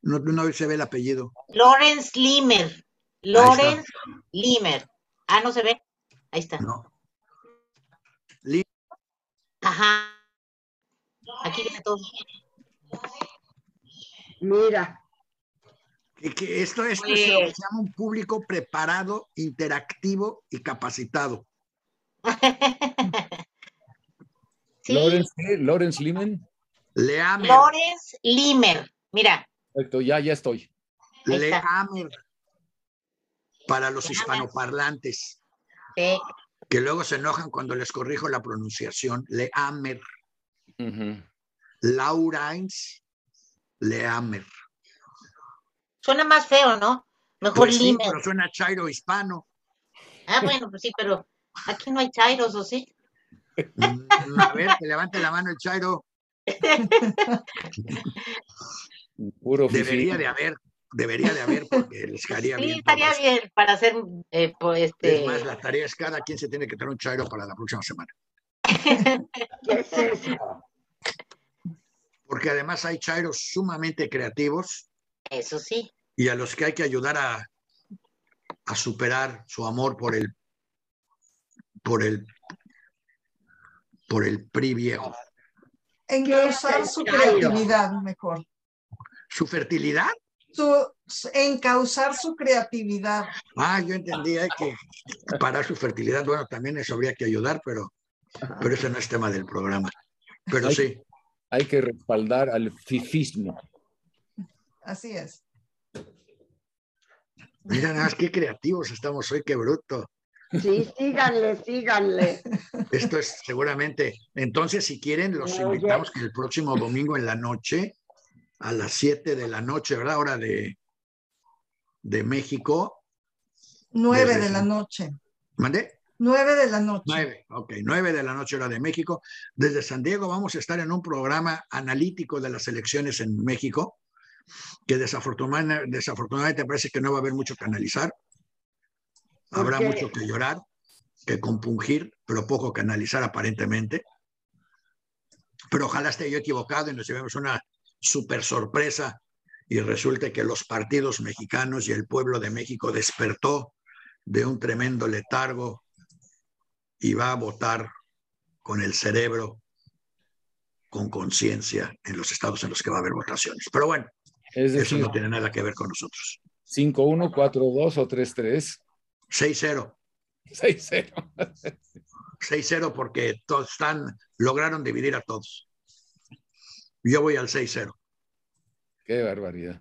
No, no se ve el apellido. Lawrence Limer. Lawrence Limer. Ah, no se ve. Ahí está. No. Ajá. Aquí viene todo. Mira. Que, esto, esto se pues llama un público preparado, interactivo y capacitado. Lawrence, Lawrence Limer. Lawrence Limer. Mira. Perfecto, ya, ya estoy. Leamer. Para los hispanoparlantes. Que luego se enojan cuando les corrijo la pronunciación. Leamer. Uh Laurains Leamer. Suena más feo, ¿no? Mejor pues sí, pero suena chairo hispano. Ah, bueno, pues sí, pero aquí no hay chairos, ¿o sí? Mm, a ver, que levante la mano el chairo. Puro debería de haber, debería de haber, porque les haría bien. Sí, estaría bien para hacer, eh, pues, este... Es más, la tarea es cada quien se tiene que traer un chairo para la próxima semana. Porque además hay chairos sumamente creativos. Eso sí. Y a los que hay que ayudar a, a superar su amor por el, por el, por el PRI viejo. Encauzar su creatividad mejor. ¿Su fertilidad? Su, encauzar su creatividad. Ah, yo entendía que para su fertilidad, bueno, también eso habría que ayudar, pero, pero ese no es tema del programa. Pero sí. Hay que respaldar al fifismo. Así es. Mira nada más qué creativos estamos hoy, qué bruto. Sí, síganle, síganle. Esto es seguramente. Entonces, si quieren, los invitamos que el próximo domingo en la noche, a las 7 de la noche, ¿verdad? Hora de, de México. Nueve Desde de la noche. ¿Mandé? Nueve de la noche. Nueve, ok, nueve de la noche hora de México. Desde San Diego vamos a estar en un programa analítico de las elecciones en México, que desafortuna- desafortunadamente parece que no va a haber mucho que analizar. ¿Por Habrá mucho que llorar, que compungir, pero poco que analizar aparentemente. Pero ojalá esté yo equivocado y nos llevemos una super sorpresa y resulte que los partidos mexicanos y el pueblo de México despertó de un tremendo letargo y va a votar con el cerebro, con conciencia en los estados en los que va a haber votaciones. Pero bueno, Es eso decir, no tiene nada que ver con nosotros. 5-1, 4-2 o 3-3. 6-0, 6-0. 6-0 porque todos están, lograron dividir a todos. Yo voy al 6-0. Qué barbaridad.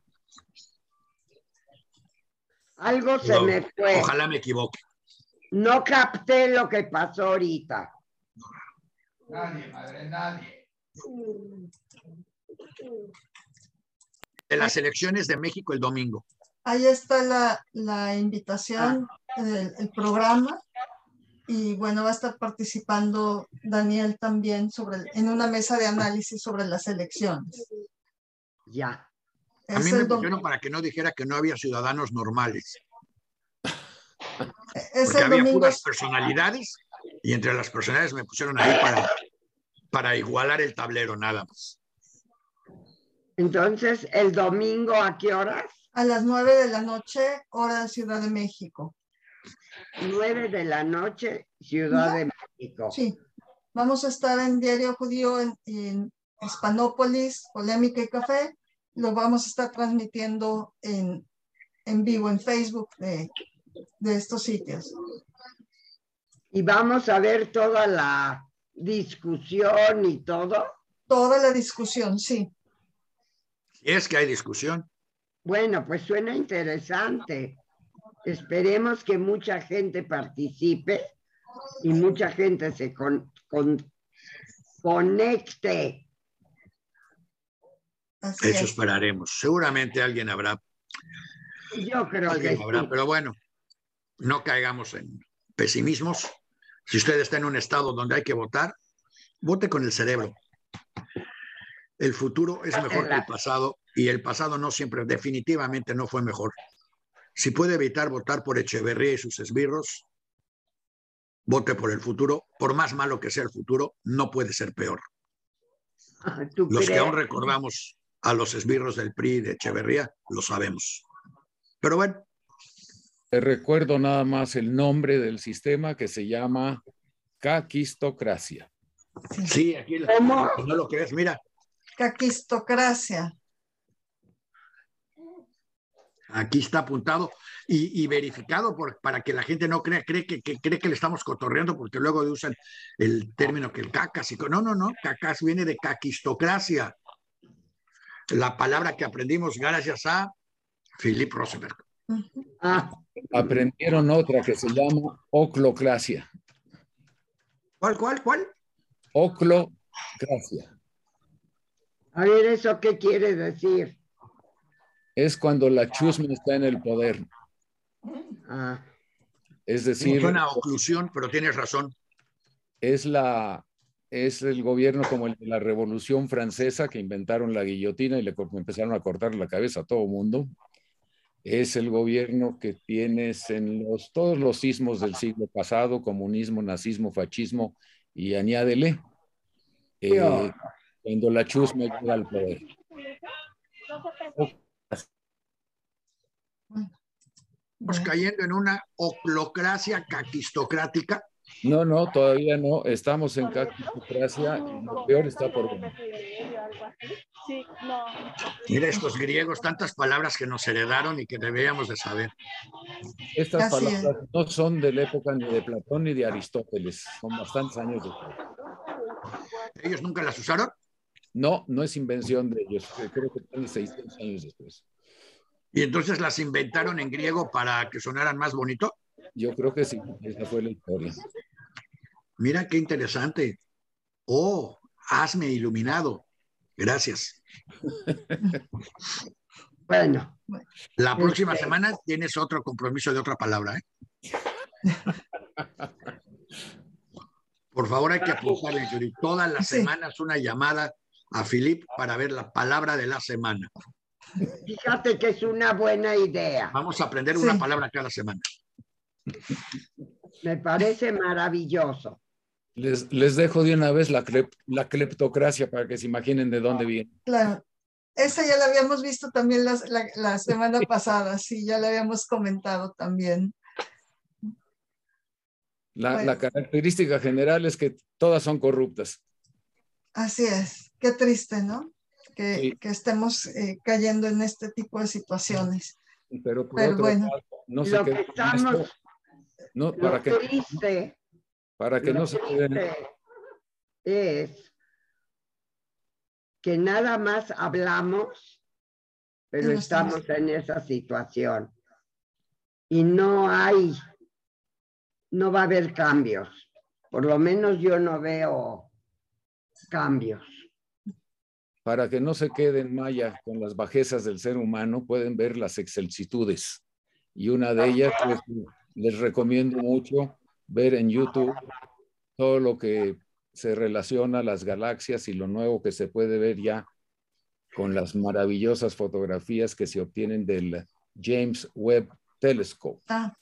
Algo se No, me fue. Ojalá me equivoque. No capté lo que pasó ahorita. Nadie, madre, nadie. De las elecciones de México el domingo. Ahí está la, la invitación del el programa. Y bueno, va a estar participando Daniel también sobre, el- en una mesa de análisis sobre las elecciones. Ya. A mí me pusieron para que no dijera que no había ciudadanos normales, es porque el había domingo, puras personalidades y entre las personalidades me pusieron ahí para, para igualar el tablero nada más. Entonces, el domingo, ¿a qué horas? a las nueve de la noche, hora de Ciudad de México. Nueve de la noche, Ciudad de México. Sí, vamos a estar en Diario Judío en, en Hispanópolis, Polémica y Café. Lo vamos a estar transmitiendo en, en vivo en Facebook de, de estos sitios. Y vamos a ver toda la discusión y todo. Toda la discusión, sí. Es que hay discusión. Bueno, pues suena interesante. Esperemos que mucha gente participe y mucha gente se con- con- conecte. Así Eso es. esperaremos. Seguramente alguien habrá, Yo creo que alguien habrá, sí. pero bueno, no caigamos en pesimismos. Si usted está en un estado donde hay que votar, vote con el cerebro. El futuro es mejor que el pasado y el pasado no siempre, definitivamente no fue mejor. Si puede evitar votar por Echeverría y sus esbirros, vote por el futuro. Por más malo que sea el futuro, no puede ser peor. ¿Tú Los que aún recordamos a los esbirros del PRI de Echeverría, lo sabemos. Pero bueno, Te recuerdo nada más el nombre del sistema que se llama caquistocracia. sí, aquí ¿Cómo? no lo crees, mira, Caquistocracia. Aquí está apuntado y, y verificado por, para que la gente no crea, cree que, que cree que le estamos cotorreando porque luego usan el término que el cacas y no, no, no, cacas viene de caquistocracia. La palabra que aprendimos gracias a Philip Rosenberg. Ah, Aprendieron otra que se llama oclocracia. ¿Cuál, cuál, cuál? Oclocracia. a ver, ¿eso qué quiere decir? Es cuando la chusma está en el poder. Ah, Es decir, suena a oclusión, pero tienes razón. es la es el gobierno como el de la Revolución Francesa que inventaron la guillotina y le empezaron a cortar la cabeza a todo mundo. Es el gobierno que tienes en los todos los sismos del siglo pasado, comunismo, nazismo, fascismo y añádele eh, cuando la chusma llega al poder. Estamos cayendo en una oclocracia caquistocrática. No, no, todavía no. Estamos en caquistocracia y lo peor está por venir. Sí, no. Mira estos griegos, tantas palabras que nos heredaron y que deberíamos de saber. Estas Así es. palabras no son de la época ni de Platón ni de Aristóteles, son bastantes años después. ¿Ellos nunca las usaron? No, no es invención de ellos, creo que tiene 600 años después. Y entonces las inventaron en griego para que sonaran más bonito. Yo creo que sí, esa fue la historia. Mira qué interesante. Oh, hazme iluminado. Gracias. Bueno, La próxima Este- semana tienes otro compromiso de otra palabra. ¿eh? Por favor, hay que apuntarle, Yuri. Todas las Sí. semanas una llamada a Filip para ver la palabra de la semana. Fíjate que es una buena idea. Vamos a aprender Sí. una palabra cada semana. Me parece maravilloso. Les, les dejo de una vez la, clep- la cleptocracia para que se imaginen de dónde viene. Claro. Esa ya la habíamos visto también las- la, la semana pasada, sí, ya la habíamos comentado también. La, Pues- la característica general es que todas son corruptas. Así es. Qué triste, ¿no? Que, Sí. que estemos eh, cayendo en este tipo de situaciones. Pero por Pero otro bueno. lado, no se Lo que estamos, esto, no, lo para que, triste, para que no se queden. es que nada más hablamos, pero No estamos- estamos en esa situación. Y no hay, no va a haber cambios. Por lo menos yo no veo cambios. Para que no se queden Maya con las bajezas del ser humano, pueden ver las excelsitudes. Y una de ellas, pues, les recomiendo mucho ver en YouTube todo lo que se relaciona a las galaxias y lo nuevo que se puede ver ya con las maravillosas fotografías que se obtienen del James Webb Telescope. Ah,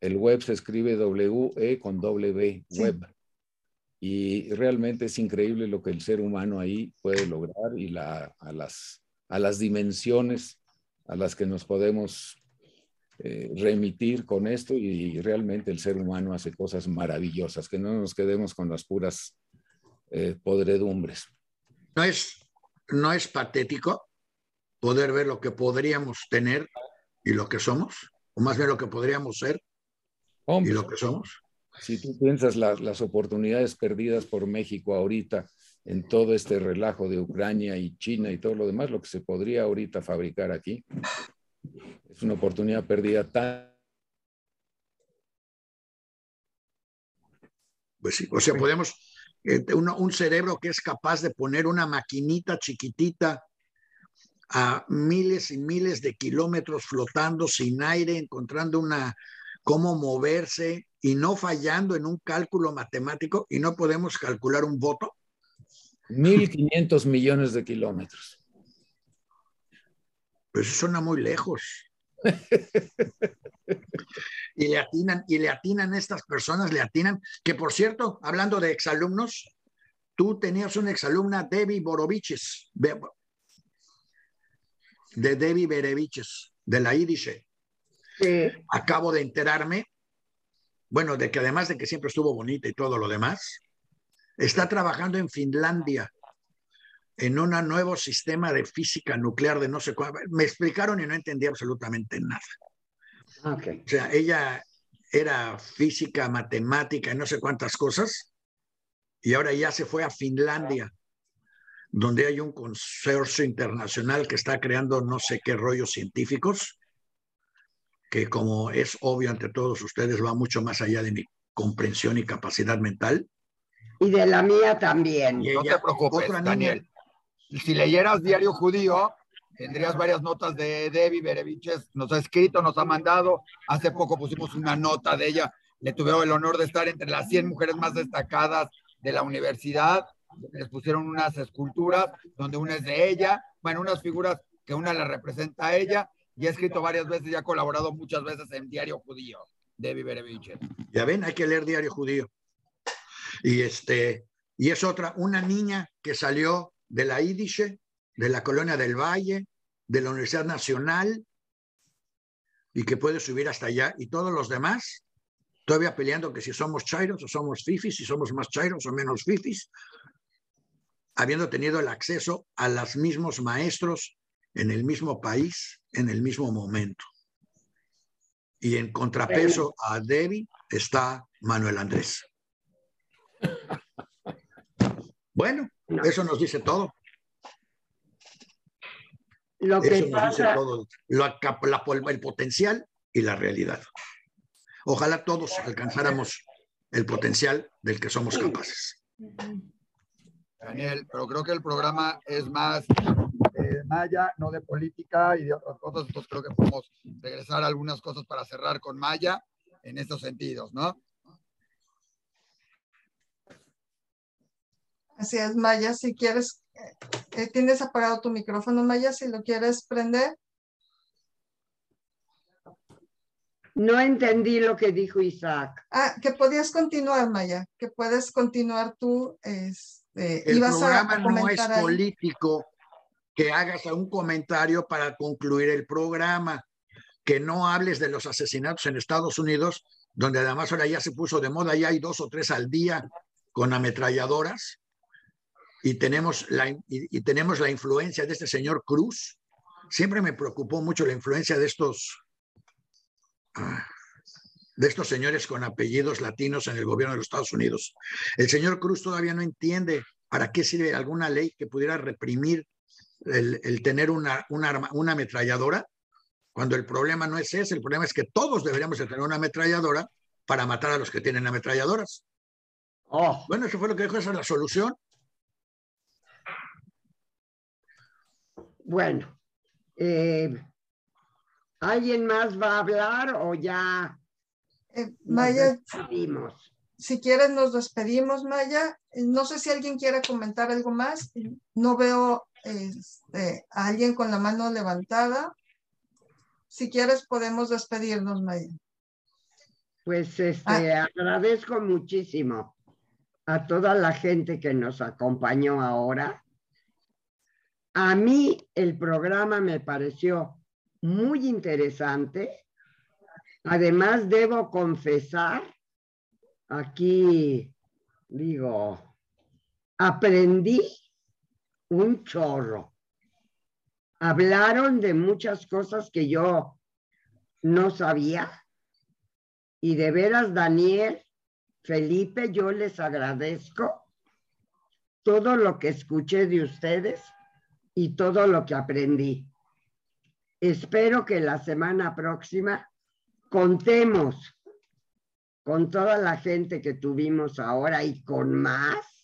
El web se escribe W-E con W, Sí. web. Y realmente es increíble lo que el ser humano ahí puede lograr y la, a, las, a las dimensiones a las que nos podemos eh, remitir con esto y, realmente el ser humano hace cosas maravillosas, que no nos quedemos con las puras eh, podredumbres. ¿No es, ¿No es patético poder ver lo que podríamos tener y lo que somos? O más bien lo que podríamos ser y lo que somos. Si tú piensas las, oportunidades perdidas por México ahorita en todo este relajo de Ucrania y China y todo lo demás, lo que se podría ahorita fabricar aquí, es una oportunidad perdida tan... Pues sí, o sea, podemos, eh, un cerebro que es capaz de poner una maquinita chiquitita a miles y miles de kilómetros flotando sin aire, encontrando una, cómo moverse y no fallando en un cálculo matemático y no podemos calcular un voto. 1.500 millones de kilómetros. Pues eso suena muy lejos. y le atinan, y le atinan estas personas, le atinan, que por cierto, hablando de exalumnos, tú tenías una exalumna, Debbie Boroviches, Be- de Debbie Bereviches, de la Yiddish. Sí, Acabo de enterarme, bueno, de que además de que siempre estuvo bonita y todo lo demás, está trabajando en Finlandia en un nuevo sistema de física nuclear de no sé cuál. Me explicaron y no entendí absolutamente nada. ok. O sea, ella era física, matemática y no sé cuántas cosas, y ahora ya se fue a Finlandia, donde hay un consorcio internacional que está creando no sé qué rollos científicos, que como es obvio ante todos ustedes va mucho más allá de mi comprensión y capacidad mental. Y de la mía también. Y No ella, te preocupes, otra niña, Daniel. Si leyeras Diario Judío, tendrías varias notas de Debbie Bereviches. Nos ha escrito, nos ha mandado. Hace poco pusimos una nota de ella. Le tuvieron el honor de estar entre las 100 mujeres más destacadas de la universidad. Les pusieron unas esculturas donde una es de ella, bueno, unas figuras que una la representa a ella. Y ha escrito varias veces y ha colaborado muchas veces en Diario Judío, Debbie Bereviches. Ya ven, hay que leer Diario Judío. Y este, y es otra, una niña que salió de la Yiddish, de la Colonia del Valle, de la Universidad Nacional, y que puede subir hasta allá, y todos los demás, todavía peleando que si somos chairos o somos fifis, si somos más chairos o menos fifis, habiendo tenido el acceso a los mismos maestros en el mismo país, en el mismo momento. Y en contrapeso a Debbie está Manuel Andrés. Bueno, No. eso nos dice todo. Lo que Eso nos dice todo, la la el potencial y la realidad. Ojalá todos alcanzáramos el potencial del que somos capaces. Daniel, pero creo que el programa es más Maya, no de política y de otras cosas, entonces creo que podemos regresar a algunas cosas para cerrar con Maya en estos sentidos, ¿no? Así es, Maya, si quieres, eh, eh, tienes apagado tu micrófono, Maya, si lo quieres prender. no entendí lo que dijo Isaac. Ah, que podías continuar, Maya, que puedes continuar tú. Este, El ibas programa a, no es político que hagas un comentario para concluir el programa, que no hables de los asesinatos en Estados Unidos, donde además ahora ya se puso de moda, ya hay dos o tres al día con ametralladoras, y tenemos la, y, tenemos la influencia de este señor Cruz. Siempre me preocupó mucho la influencia de estos, ah, de estos señores con apellidos latinos en el gobierno de los Estados Unidos. El señor Cruz todavía no entiende para qué sirve alguna ley que pudiera reprimir el, el tener una, una, arma- una ametralladora, cuando el problema no es ese, el problema es que todos deberíamos de tener una ametralladora para matar a los que tienen ametralladoras. Oh, Bueno, eso fue lo que dijo, esa es la solución. bueno. eh, ¿Alguien más va a hablar o ya Eh, nos Maya, despedimos? si quieres nos despedimos, Maya. No sé si alguien quiere comentar algo más. No veo este, a alguien con la mano levantada. Si quieres podemos despedirnos, Maya. Pues este, agradezco muchísimo a toda la gente que nos acompañó ahora. A mí el programa me pareció muy interesante. Además, debo confesar, aquí digo, aprendí un chorro. Hablaron de muchas cosas que yo no sabía. Y de veras, Daniel, Felipe, yo les agradezco todo lo que escuché de ustedes y todo lo que aprendí. Espero que la semana próxima contemos con toda la gente que tuvimos ahora y con más.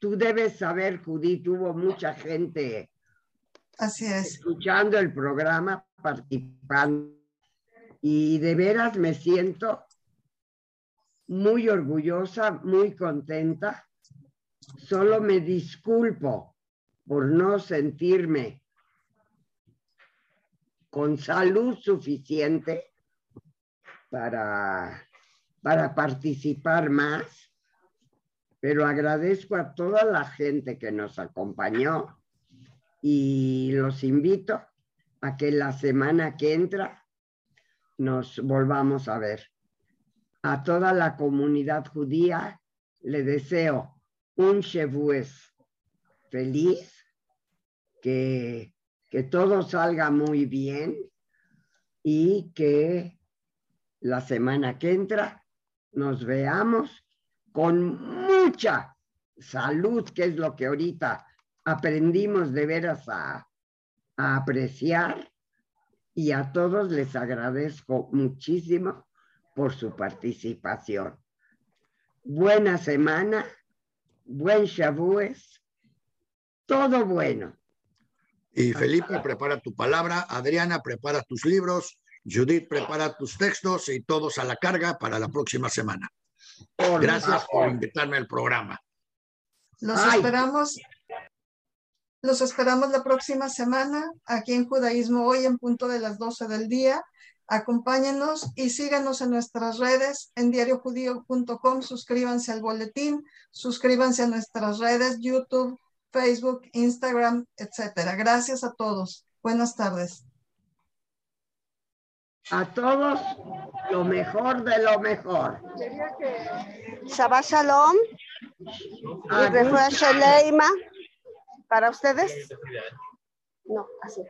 Tú debes saber, Judith, hubo mucha gente Así es. escuchando el programa, participando. Y de veras me siento muy orgullosa, muy contenta. Solo me disculpo por no sentirme con salud suficiente para, para participar más, pero agradezco a toda la gente que nos acompañó y los invito a que la semana que entra nos volvamos a ver. A toda la comunidad judía le deseo un Shavuos feliz, que, que todo salga muy bien y que la semana que entra nos veamos con salud, que es lo que ahorita aprendimos de veras a, a apreciar y a todos les agradezco muchísimo por su participación. Buena semana, buen Shavuos, todo bueno. Y Felipe, prepara tu palabra. Adriana, prepara tus libros. Judith, prepara tus textos y todos a la carga para la próxima semana. Gracias por invitarme al programa. Los Ay. esperamos. Los esperamos la próxima semana aquí en Judaísmo Hoy en punto de las 12 del día. Acompáñenos y síganos en nuestras redes en diariojudío.com. Suscríbanse al boletín, suscríbanse a nuestras redes YouTube, Facebook, Instagram, etcétera. Gracias a todos. Buenas tardes. A todos lo mejor de lo mejor. Shabbat Shalom y Agus, Refuah Sheleima. ¿Para ustedes? No, así.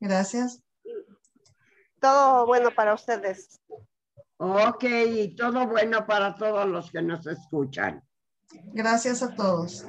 Gracias. Todo bueno para ustedes. Ok, y todo bueno para todos los que nos escuchan. Gracias a todos.